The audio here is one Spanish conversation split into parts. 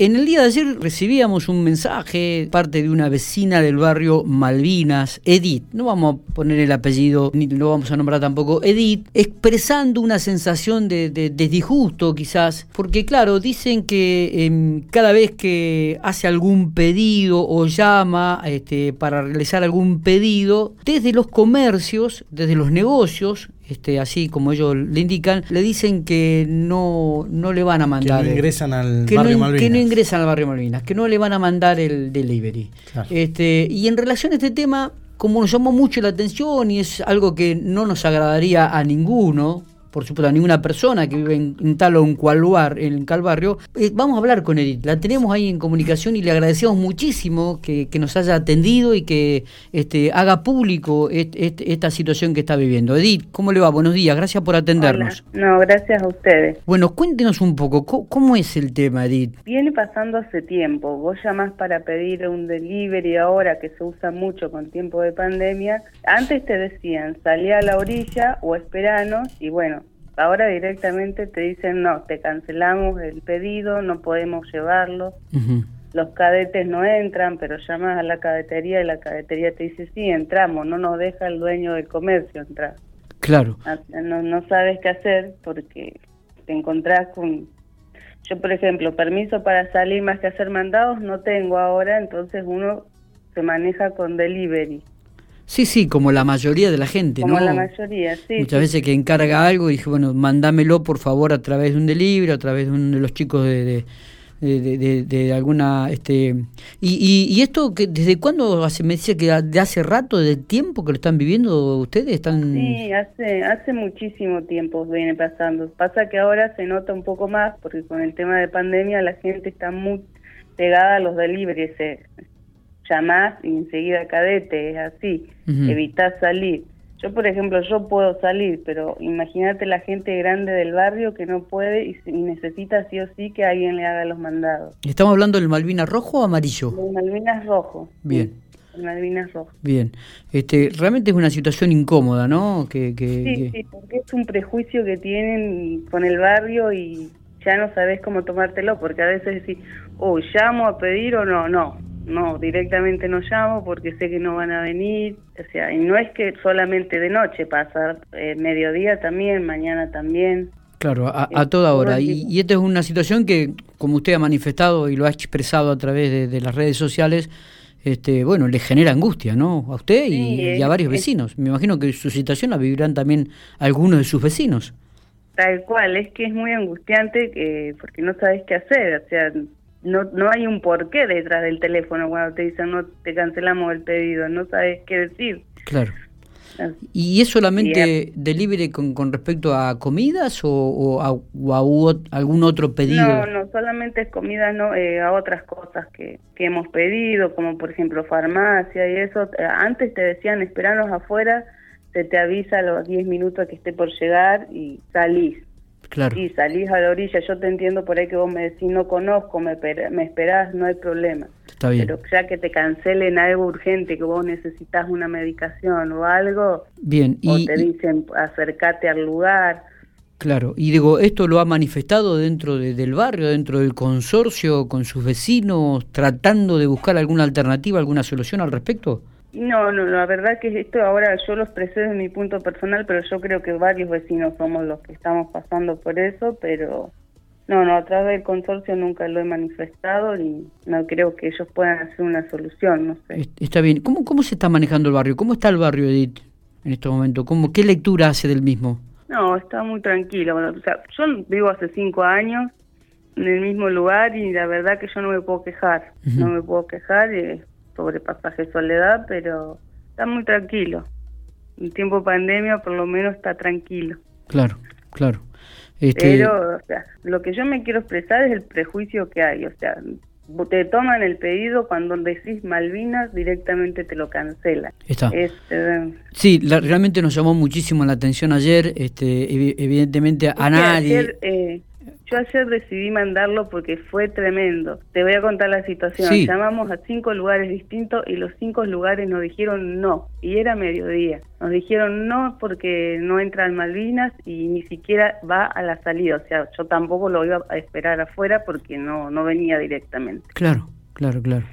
En el día de ayer recibíamos un mensaje parte de una vecina del barrio Malvinas, Edith, no vamos a poner el apellido, ni lo vamos a nombrar tampoco, Edith, expresando una sensación de, disgusto quizás, porque claro, dicen que em, cada vez que hace algún pedido o llama este, para realizar algún pedido, desde los comercios, desde los negocios, este, así como ellos le indican, le dicen que no, no le van a mandar. Que no ingresan al barrio Malvinas. Que no ingresan al barrio Malvinas, que no le van a mandar el delivery. Este, y en relación a este tema, como nos llamó mucho la atención y es algo que no nos agradaría a ninguno, por supuesto, a ninguna persona que vive en, tal o en cual lugar, en tal barrio. Eh, vamos a hablar con Edith, la tenemos ahí en comunicación y le agradecemos muchísimo que, nos haya atendido y que este, haga público esta situación que está viviendo. Edith, ¿cómo le va? Buenos días, gracias por atendernos. No, gracias a ustedes. Bueno, cuéntenos un poco, ¿cómo, es el tema, Edith? Viene pasando hace tiempo, vos llamás para pedir un delivery ahora que se usa mucho con tiempo de pandemia. Antes te decían, salí a la orilla o esperanos y bueno, Ahora directamente te dicen, no, te cancelamos el pedido, no podemos llevarlo. Los cadetes no entran, pero llamas a la cadetería y la cadetería te dice, sí, entramos, no nos deja el dueño del comercio entrar. Claro. Ah, no, no sabes qué hacer porque te encontrás con... Yo, por ejemplo, permiso para salir más que hacer mandados no tengo ahora, entonces uno se maneja con delivery. Sí, sí, como la mayoría de la gente, como la mayoría, sí. Muchas veces que encarga algo y dije, bueno, mándamelo por favor a través de un delivery, a través de uno de los chicos de, de, de, alguna... este y, y, esto, que ¿desde cuándo hace, me decía que de hace rato, de tiempo que lo están viviendo ustedes? están Sí, hace, hace muchísimo tiempo viene pasando. Pasa que ahora se nota un poco más porque con el tema de pandemia la gente está muy pegada a los deliveries llamás y enseguida cadete, es así, evitas salir. Yo, por ejemplo, yo puedo salir, pero imagínate la gente grande del barrio que no puede y, necesita sí o sí que alguien le haga los mandados. ¿Estamos hablando del Malvinas rojo o amarillo? El Malvinas rojo. Bien. el Malvinas rojo. Bien. Este, realmente es una situación incómoda, ¿no? Que, sí, sí, porque es un prejuicio que tienen con el barrio y ya no sabes cómo tomártelo, porque a veces decís, oh, llamo a pedir o no, no no, directamente no llamo porque sé que no van a venir, o sea, y no es que solamente de noche pasa, eh, mediodía también, mañana también. Claro, a, toda hora. Y, y, esta es una situación que, como usted ha manifestado y lo ha expresado a través de, las redes sociales, este, bueno, le genera angustia, ¿no? A usted y, a varios vecinos. Me imagino que su situación la vivirán también algunos de sus vecinos. Tal cual, es que es muy angustiante que, porque no sabes qué hacer, o sea, no, no hay un porqué detrás del teléfono cuando te dicen no te cancelamos el pedido, no sabes qué decir. Claro. ¿Y es solamente delivery con, con respecto a comidas o, o, a, algún otro pedido? No, no, solamente es comida, no, eh, a otras cosas que, que hemos pedido, como por ejemplo farmacia y eso. Antes te decían, esperanos afuera, se te avisa a los 10 minutos que esté por llegar y salís. Claro. Y salís a la orilla, yo te entiendo por ahí que vos me decís no conozco, me, me esperás, no hay problema. Está bien. Pero ya que te cancelen algo urgente, que vos necesitas una medicación o algo, bien. o te dicen acércate al lugar. Claro, y digo, ¿esto lo ha manifestado dentro del barrio, dentro del consorcio, con sus vecinos, tratando de buscar alguna alternativa, alguna solución al respecto? No, no, la verdad que esto ahora yo lo expresé desde mi punto personal, pero yo creo que varios vecinos somos los que estamos pasando por eso, pero no, no, a través del consorcio nunca lo he manifestado y no creo que ellos puedan hacer una solución, no sé. Está bien. ¿Cómo, cómo se está manejando el barrio? ¿Cómo está el barrio, Edith, en este momento? ¿Cómo, ¿Qué lectura hace del mismo? No, está muy tranquilo. Bueno, o sea, yo vivo hace cinco años en el mismo lugar y la verdad que yo no me puedo quejar. No me puedo quejar. Y sobre pasaje soledad, pero está muy tranquilo. En tiempo pandemia por lo menos está tranquilo. Claro, claro. Este... Pero, o sea, lo que yo me quiero expresar es el prejuicio que hay, o sea, te toman el pedido cuando decís Malvinas directamente te lo cancelan. Está. Este, sí, realmente nos llamó muchísimo la atención ayer, este, evidentemente a nadie. Eh, Yo ayer decidí mandarlo porque fue tremendo. Te voy a contar la situación. Llamamos a cinco lugares distintos y los cinco lugares nos dijeron no. Y era mediodía. Nos dijeron no porque no entra en Malvinas y ni siquiera va a la salida. O sea, yo tampoco lo iba a esperar afuera porque no, no venía directamente. Claro, claro, claro.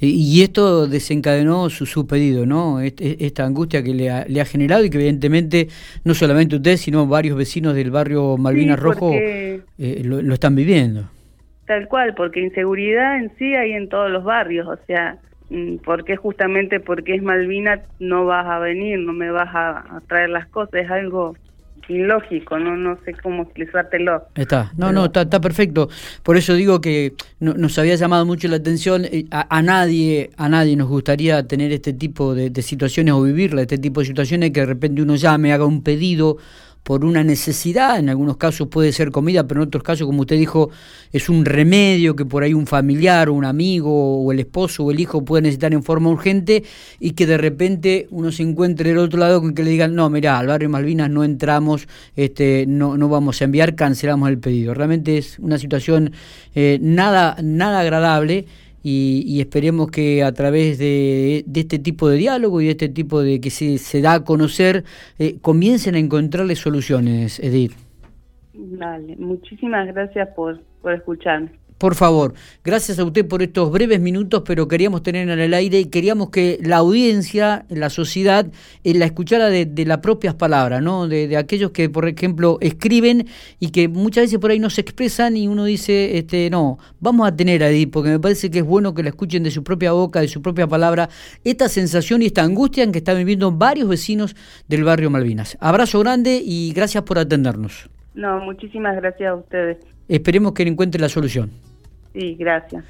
Y esto desencadenó su, su pedido, ¿no? Esta angustia que le ha, le ha, generado y que evidentemente no solamente usted, sino varios vecinos del barrio Malvinas Rojo eh, lo, lo, están viviendo. Tal cual, porque inseguridad en sí hay en todos los barrios, o sea, mm, porque justamente porque es Malvina no vas a venir, no me vas a, a traer las cosas, es algo ilógico, no no sé cómo explicártelo. Está, no, no, está, está perfecto. Por eso digo que nos había llamado mucho la atención, eh, a, nadie a nadie nos gustaría tener este tipo de, de situaciones o vivirla, este tipo de situaciones que de repente uno llame, haga un pedido por una necesidad, en algunos casos puede ser comida, pero en otros casos, como usted dijo, es un remedio que por ahí un familiar, un amigo, o el esposo o el hijo puede necesitar en forma urgente y que de repente uno se encuentre del otro lado con que le digan, no, mira, al barrio Malvinas no entramos, este, no, no vamos a enviar, cancelamos el pedido. Realmente es una situación eh, nada, nada agradable y, esperemos que a través de, este tipo de diálogo y de este tipo de que se, se da a conocer, eh, comiencen a encontrarle soluciones, Edith. Vale, muchísimas gracias por, por escucharme. Por favor, gracias a usted por estos breves minutos, pero queríamos tener en el aire y queríamos que la audiencia, la sociedad, eh, la escuchara de, las propias palabras, ¿no? De, aquellos que, por ejemplo, escriben y que muchas veces por ahí no se expresan y uno dice, este, no, vamos a tener ahí, porque me parece que es bueno que la escuchen de su propia boca, de su propia palabra, esta sensación y esta angustia en que están viviendo varios vecinos del barrio Malvinas. Abrazo grande y gracias por atendernos. No, muchísimas gracias a ustedes. Esperemos que encuentre la solución. Sí, gracias.